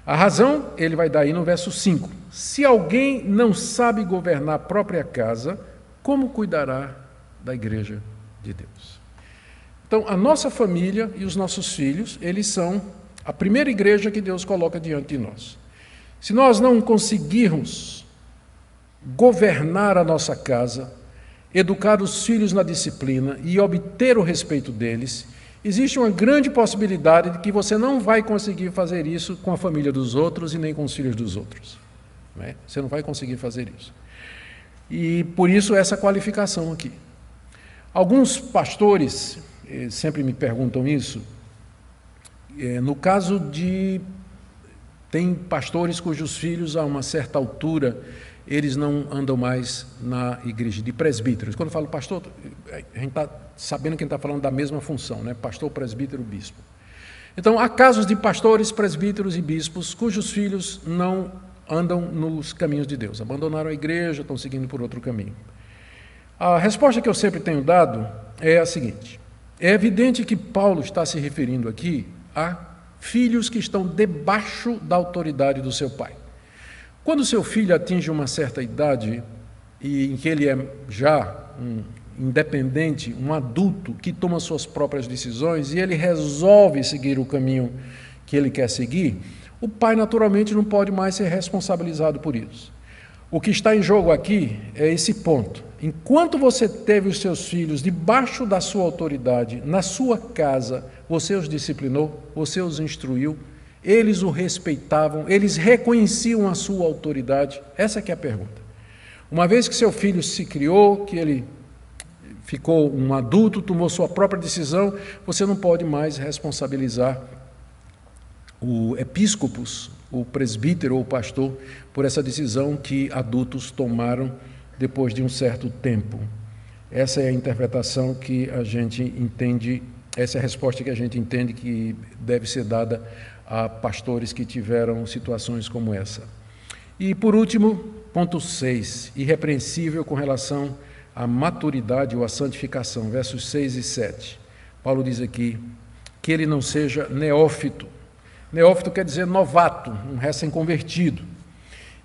A razão ele vai dar aí no verso 5. Se alguém não sabe governar a própria casa, como cuidará da igreja de Deus? Então, a nossa família e os nossos filhos, eles são a primeira igreja que Deus coloca diante de nós. Se nós não conseguirmos governar a nossa casa, educar os filhos na disciplina e obter o respeito deles, existe uma grande possibilidade de que você não vai conseguir fazer isso com a família dos outros e nem com os filhos dos outros. Né? Você não vai conseguir fazer isso. E por isso essa qualificação aqui. Alguns pastores eh, sempre me perguntam isso. Eh, no caso de. Tem pastores cujos filhos, a uma certa altura, eles não andam mais na igreja de presbíteros. Quando eu falo pastor, a gente está sabendo que a gente está falando da mesma função, né? pastor, presbítero, bispo. Então, há casos de pastores, presbíteros e bispos cujos filhos não andam nos caminhos de Deus, abandonaram a igreja, estão seguindo por outro caminho. A resposta que eu sempre tenho dado é a seguinte: é evidente que Paulo está se referindo aqui a filhos que estão debaixo da autoridade do seu pai. Quando seu filho atinge uma certa idade e em que ele é já um independente, um adulto que toma suas próprias decisões e ele resolve seguir o caminho que ele quer seguir, o pai naturalmente não pode mais ser responsabilizado por isso. O que está em jogo aqui é esse ponto. Enquanto você teve os seus filhos debaixo da sua autoridade, na sua casa, você os disciplinou, você os instruiu, eles o respeitavam, eles reconheciam a sua autoridade? Essa é a pergunta. Uma vez que seu filho se criou, que ele ficou um adulto, tomou sua própria decisão, você não pode mais responsabilizar o episcopos, o presbítero ou o pastor por essa decisão que adultos tomaram depois de um certo tempo. Essa é a interpretação que a gente entende, essa é a resposta que a gente entende que deve ser dada a pastores que tiveram situações como essa. E por último, ponto 6, irrepreensível com relação à maturidade ou à santificação, versos 6 e 7. Paulo diz aqui que ele não seja neófito. Neófito quer dizer novato, um recém-convertido.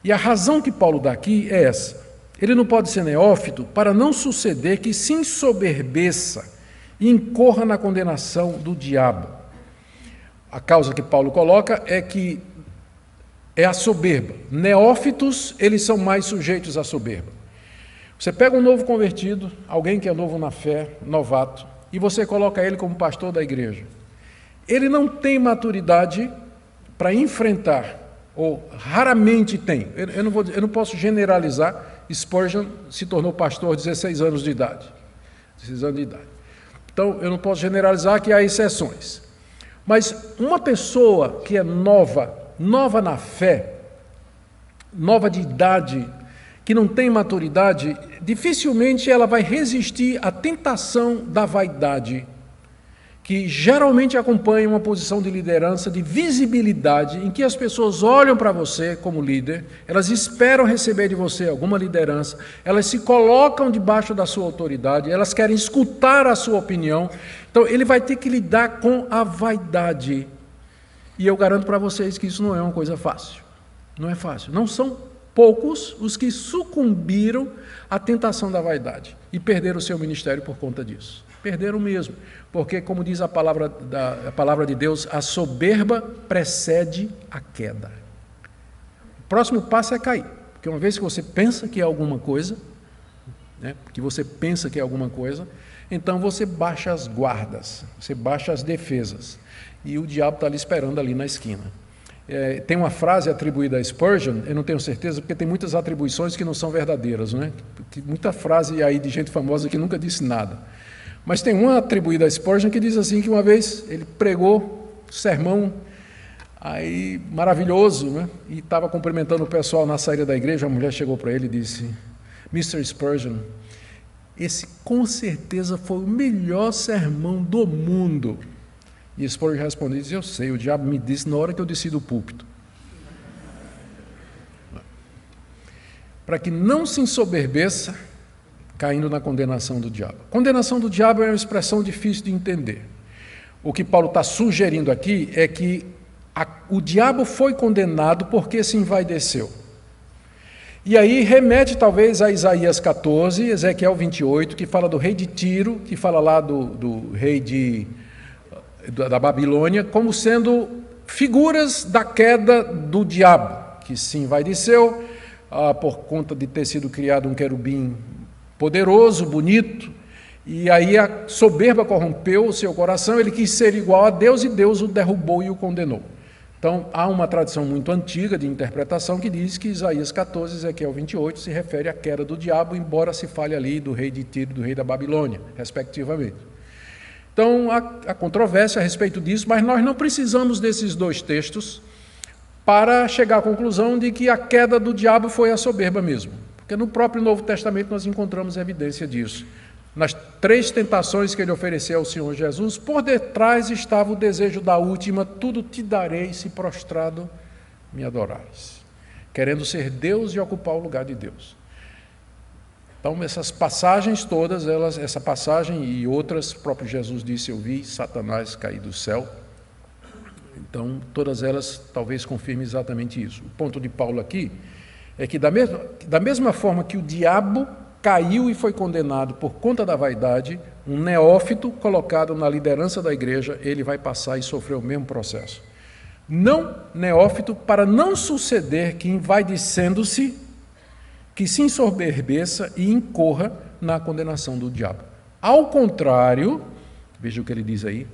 E a razão que Paulo dá aqui é essa. Ele não pode ser neófito para não suceder que se ensoberbeça e incorra na condenação do diabo. A causa que Paulo coloca é que é a soberba. Neófitos, eles são mais sujeitos à soberba. Você pega um novo convertido, alguém que é novo na fé, novato, e você coloca ele como pastor da igreja. Ele não tem maturidade para enfrentar, ou raramente tem. Eu, não, vou, eu não posso generalizar. Spurgeon se tornou pastor aos 16 anos de idade. 16 anos de idade. Então, eu não posso generalizar que há exceções. Mas uma pessoa que é nova nova na fé, nova de idade, que não tem maturidade, dificilmente ela vai resistir à tentação da vaidade, que geralmente acompanha uma posição de liderança, de visibilidade, em que as pessoas olham para você como líder, elas esperam receber de você alguma liderança, elas se colocam debaixo da sua autoridade, elas querem escutar a sua opinião. Então, ele vai ter que lidar com a vaidade e eu garanto para vocês que isso não é uma coisa fácil. Não é fácil. Não são poucos os que sucumbiram à tentação da vaidade e perderam o seu ministério por conta disso. Perderam mesmo. Porque, como diz a palavra, da, a palavra de Deus, a soberba precede a queda. O próximo passo é cair. Porque uma vez que você pensa que é alguma coisa, né, que você pensa que é alguma coisa, então você baixa as guardas, você baixa as defesas e o diabo está ali esperando ali na esquina. É, tem uma frase atribuída a Spurgeon, eu não tenho certeza, porque tem muitas atribuições que não são verdadeiras, né? muita frase aí de gente famosa que nunca disse nada. Mas tem uma atribuída a Spurgeon que diz assim que uma vez ele pregou sermão aí maravilhoso, né? E estava cumprimentando o pessoal na saída da igreja, a mulher chegou para ele e disse: "Mr. Spurgeon, esse com certeza foi o melhor sermão do mundo." E Spurgeon respondeu: Eu sei, o diabo me disse na hora que eu desci do púlpito. Para que não se ensoberbeça, caindo na condenação do diabo. Condenação do diabo é uma expressão difícil de entender. O que Paulo está sugerindo aqui é que a, o diabo foi condenado porque se envaideceu. E aí remete talvez a Isaías 14, Ezequiel 28, que fala do rei de Tiro, que fala lá do, do rei de da Babilônia como sendo figuras da queda do diabo, que vai envaideceu ah, por conta de ter sido criado um querubim poderoso, bonito, e aí a soberba corrompeu o seu coração, ele quis ser igual a Deus e Deus o derrubou e o condenou. Então, há uma tradição muito antiga de interpretação que diz que Isaías 14, Ezequiel 28 se refere à queda do diabo, embora se fale ali do rei de Tiro e do rei da Babilônia, respectivamente. Então, há, há controvérsia a respeito disso, mas nós não precisamos desses dois textos para chegar à conclusão de que a queda do diabo foi a soberba mesmo. Porque no próprio Novo Testamento nós encontramos evidência disso. Nas três tentações que ele ofereceu ao Senhor Jesus, por detrás estava o desejo da última: tudo te darei se prostrado me adorares. Querendo ser Deus e ocupar o lugar de Deus. Então, essas passagens todas, elas, essa passagem e outras, próprio Jesus disse: Eu vi Satanás cair do céu. Então, todas elas talvez confirmem exatamente isso. O ponto de Paulo aqui é que, da mesma, da mesma forma que o diabo caiu e foi condenado por conta da vaidade, um neófito colocado na liderança da igreja, ele vai passar e sofrer o mesmo processo. Não neófito, para não suceder que, envaidecendo-se, que se ensoberbeça e incorra na condenação do diabo. Ao contrário, veja o que ele diz aí,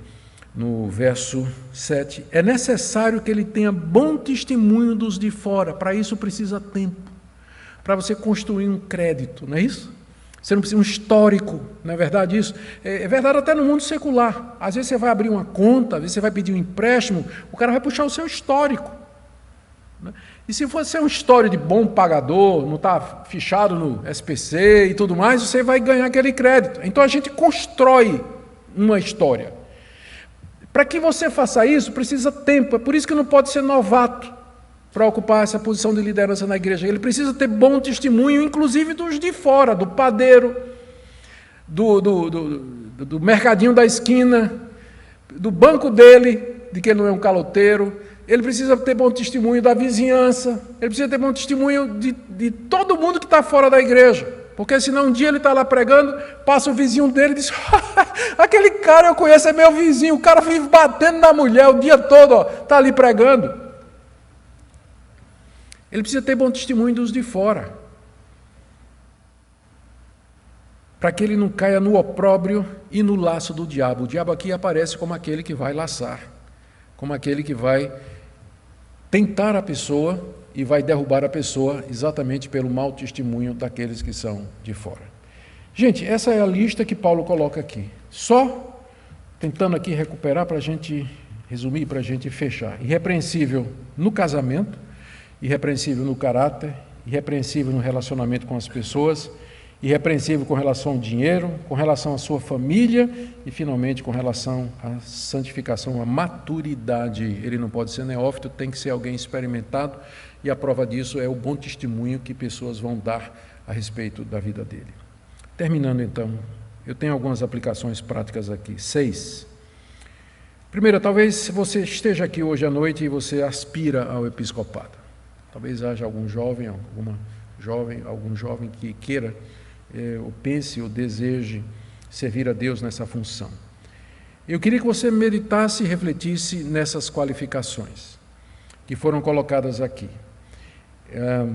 no verso 7, é necessário que ele tenha bom testemunho dos de fora, para isso precisa tempo, para você construir um crédito, não é isso? Você não precisa um histórico, não é verdade isso? É, é verdade até no mundo secular. Às vezes você vai abrir uma conta, às vezes você vai pedir um empréstimo, o cara vai puxar o seu histórico. Né? E se você é uma história de bom pagador, não está fichado no SPC e tudo mais, você vai ganhar aquele crédito. Então a gente constrói uma história. Para que você faça isso, precisa tempo. É por isso que não pode ser novato para ocupar essa posição de liderança na igreja. Ele precisa ter bom testemunho, inclusive dos de fora, do padeiro, do, do, do, do mercadinho da esquina, do banco dele, de que ele não é um caloteiro. Ele precisa ter bom testemunho da vizinhança. Ele precisa ter bom testemunho de, de todo mundo que está fora da igreja. Porque senão um dia ele está lá pregando, passa o vizinho dele e diz: *laughs* aquele cara eu conheço, é meu vizinho, o cara vive batendo na mulher o dia todo, está ali pregando. Ele precisa ter bom testemunho dos de fora. Para que ele não caia no opróbrio e no laço do diabo. O diabo aqui aparece como aquele que vai laçar, como aquele que vai tentar a pessoa e vai derrubar a pessoa exatamente pelo mau testemunho daqueles que são de fora. Gente, essa é a lista que Paulo coloca aqui. Só tentando aqui recuperar para a gente resumir, para a gente fechar. Irrepreensível no casamento, irrepreensível no caráter, irrepreensível no relacionamento com as pessoas, irrepreensível com relação ao dinheiro, com relação à sua família e, finalmente, com relação à santificação, à maturidade. Ele não pode ser neófito, tem que ser alguém experimentado, e a prova disso é o bom testemunho que pessoas vão dar a respeito da vida dele. Terminando, então, eu tenho algumas aplicações práticas aqui. Seis. Primeiro, talvez você esteja aqui hoje à noite e você aspira ao episcopado. Talvez haja algum jovem, alguma jovem, algum jovem que queira, é, ou pense, ou deseje servir a Deus nessa função. Eu queria que você meditasse e refletisse nessas qualificações que foram colocadas aqui. É,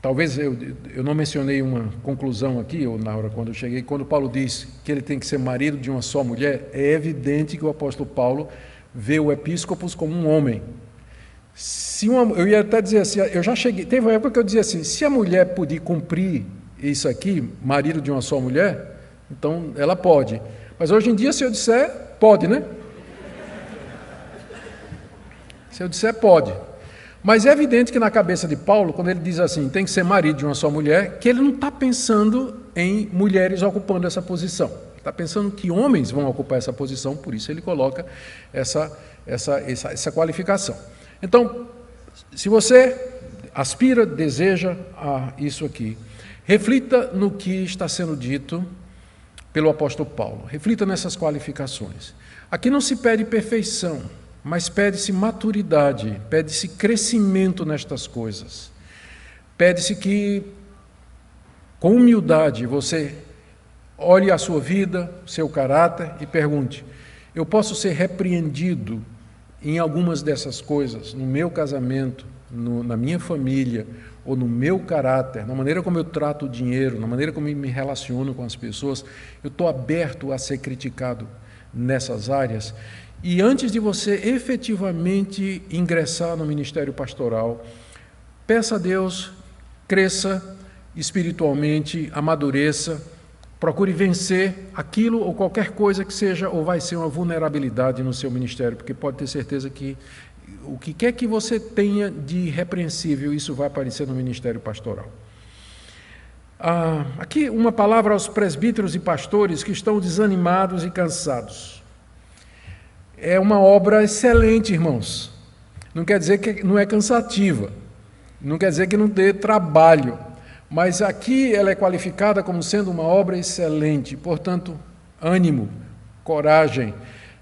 talvez eu, eu não mencionei uma conclusão aqui, ou na hora quando eu cheguei, quando Paulo diz que ele tem que ser marido de uma só mulher, é evidente que o apóstolo Paulo vê o episcopos como um homem, se uma, eu ia até dizer assim, eu já cheguei, teve uma época que eu dizia assim, se a mulher puder cumprir isso aqui, marido de uma só mulher, então ela pode. Mas hoje em dia, se eu disser, pode, né? Se eu disser, pode. Mas é evidente que na cabeça de Paulo, quando ele diz assim, tem que ser marido de uma só mulher, que ele não está pensando em mulheres ocupando essa posição. Está pensando que homens vão ocupar essa posição, por isso ele coloca essa, essa, essa, essa qualificação. Então, se você aspira, deseja a isso aqui, reflita no que está sendo dito pelo apóstolo Paulo. Reflita nessas qualificações. Aqui não se pede perfeição, mas pede-se maturidade, pede-se crescimento nestas coisas. Pede-se que, com humildade, você olhe a sua vida, seu caráter e pergunte: eu posso ser repreendido em algumas dessas coisas, no meu casamento, no, na minha família, ou no meu caráter, na maneira como eu trato o dinheiro, na maneira como eu me relaciono com as pessoas, eu estou aberto a ser criticado nessas áreas. E antes de você efetivamente ingressar no ministério pastoral, peça a Deus, cresça espiritualmente, amadureça, Procure vencer aquilo ou qualquer coisa que seja ou vai ser uma vulnerabilidade no seu ministério, porque pode ter certeza que o que quer que você tenha de irrepreensível, isso vai aparecer no ministério pastoral. Ah, aqui uma palavra aos presbíteros e pastores que estão desanimados e cansados. É uma obra excelente, irmãos. Não quer dizer que não é cansativa, não quer dizer que não dê trabalho mas aqui ela é qualificada como sendo uma obra excelente, portanto, ânimo, coragem.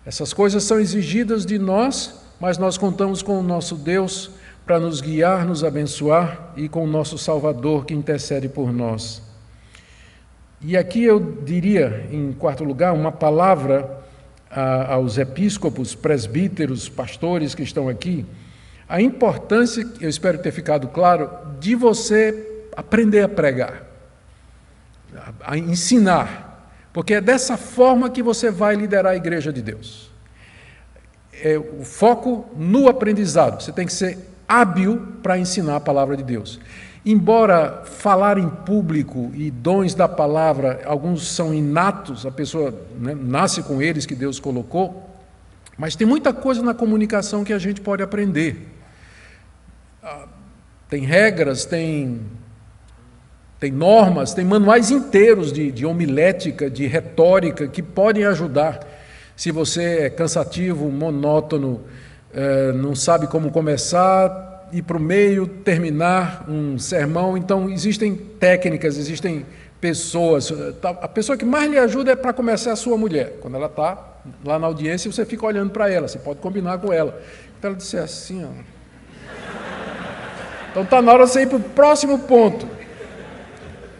Essas coisas são exigidas de nós, mas nós contamos com o nosso Deus para nos guiar, nos abençoar e com o nosso Salvador que intercede por nós. E aqui eu diria, em quarto lugar, uma palavra a, aos episcopos, presbíteros, pastores que estão aqui, a importância, eu espero ter ficado claro, de você aprender a pregar, a ensinar, porque é dessa forma que você vai liderar a igreja de Deus. É o foco no aprendizado. Você tem que ser hábil para ensinar a palavra de Deus. Embora falar em público e dons da palavra, alguns são inatos, a pessoa né, nasce com eles que Deus colocou, mas tem muita coisa na comunicação que a gente pode aprender. Ah, tem regras, tem, tem normas, tem manuais inteiros de, de homilética, de retórica que podem ajudar. Se você é cansativo, monótono, é, não sabe como começar, ir para o meio, terminar um sermão. Então, existem técnicas, existem pessoas. Tá, a pessoa que mais lhe ajuda é para começar a sua mulher. Quando ela está lá na audiência, você fica olhando para ela, você pode combinar com ela. Então ela disse assim, ó. Então está na hora de você ir para o próximo ponto.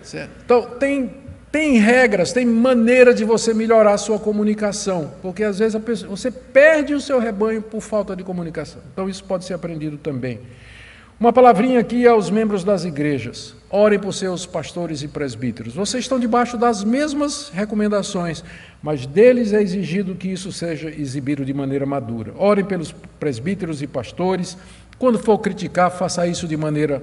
Certo? Então tem, tem regras, tem maneira de você melhorar a sua comunicação, porque às vezes pessoa, você perde o seu rebanho por falta de comunicação. Então isso pode ser aprendido também. Uma palavrinha aqui aos membros das igrejas. Orem por seus pastores e presbíteros. Vocês estão debaixo das mesmas recomendações, mas deles é exigido que isso seja exibido de maneira madura. Orem pelos presbíteros e pastores. Quando for criticar, faça isso de maneira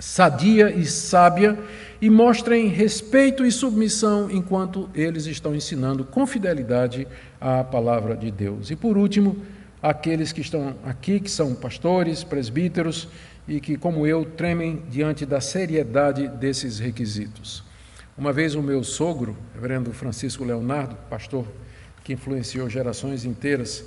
sadia e sábia e mostrem respeito e submissão enquanto eles estão ensinando com fidelidade a palavra de Deus. E por último, aqueles que estão aqui, que são pastores, presbíteros e que, como eu, tremem diante da seriedade desses requisitos. Uma vez o meu sogro, reverendo Francisco Leonardo, pastor que influenciou gerações inteiras,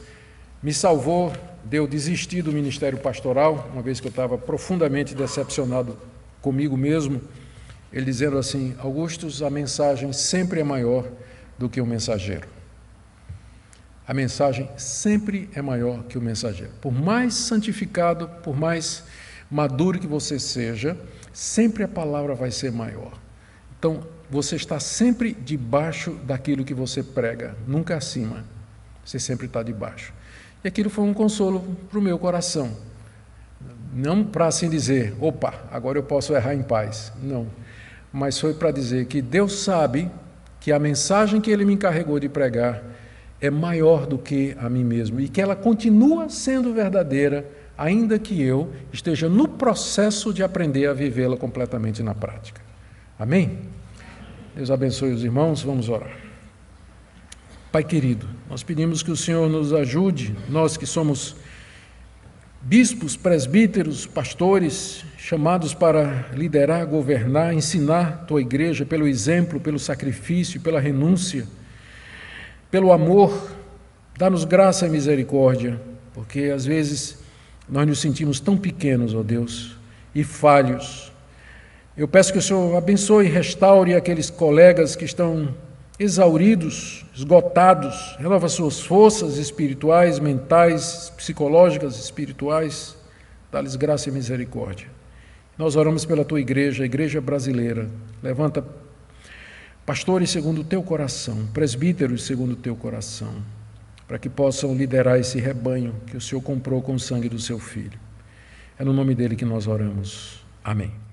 me salvou de eu desistir do ministério pastoral, uma vez que eu estava profundamente decepcionado comigo mesmo, ele dizendo assim: Augustus, a mensagem sempre é maior do que o mensageiro a mensagem sempre é maior que o mensageiro. Por mais santificado, por mais maduro que você seja, sempre a palavra vai ser maior. Então, você está sempre debaixo daquilo que você prega, nunca acima. Você sempre está debaixo. E aquilo foi um consolo para o meu coração. Não para assim dizer, opa, agora eu posso errar em paz. Não. Mas foi para dizer que Deus sabe que a mensagem que Ele me encarregou de pregar é maior do que a mim mesmo e que ela continua sendo verdadeira, ainda que eu esteja no processo de aprender a vivê-la completamente na prática. Amém? Deus abençoe os irmãos, vamos orar. Pai querido, nós pedimos que o Senhor nos ajude, nós que somos bispos, presbíteros, pastores, chamados para liderar, governar, ensinar tua igreja pelo exemplo, pelo sacrifício, pela renúncia pelo amor, dá-nos graça e misericórdia, porque às vezes nós nos sentimos tão pequenos, ó Deus, e falhos. Eu peço que o Senhor abençoe e restaure aqueles colegas que estão exauridos, esgotados, renova suas forças espirituais, mentais, psicológicas, espirituais, dá-lhes graça e misericórdia. Nós oramos pela tua igreja, a igreja brasileira. Levanta pastores segundo o teu coração, presbíteros segundo o teu coração, para que possam liderar esse rebanho que o Senhor comprou com o sangue do seu filho. É no nome dele que nós oramos. Amém.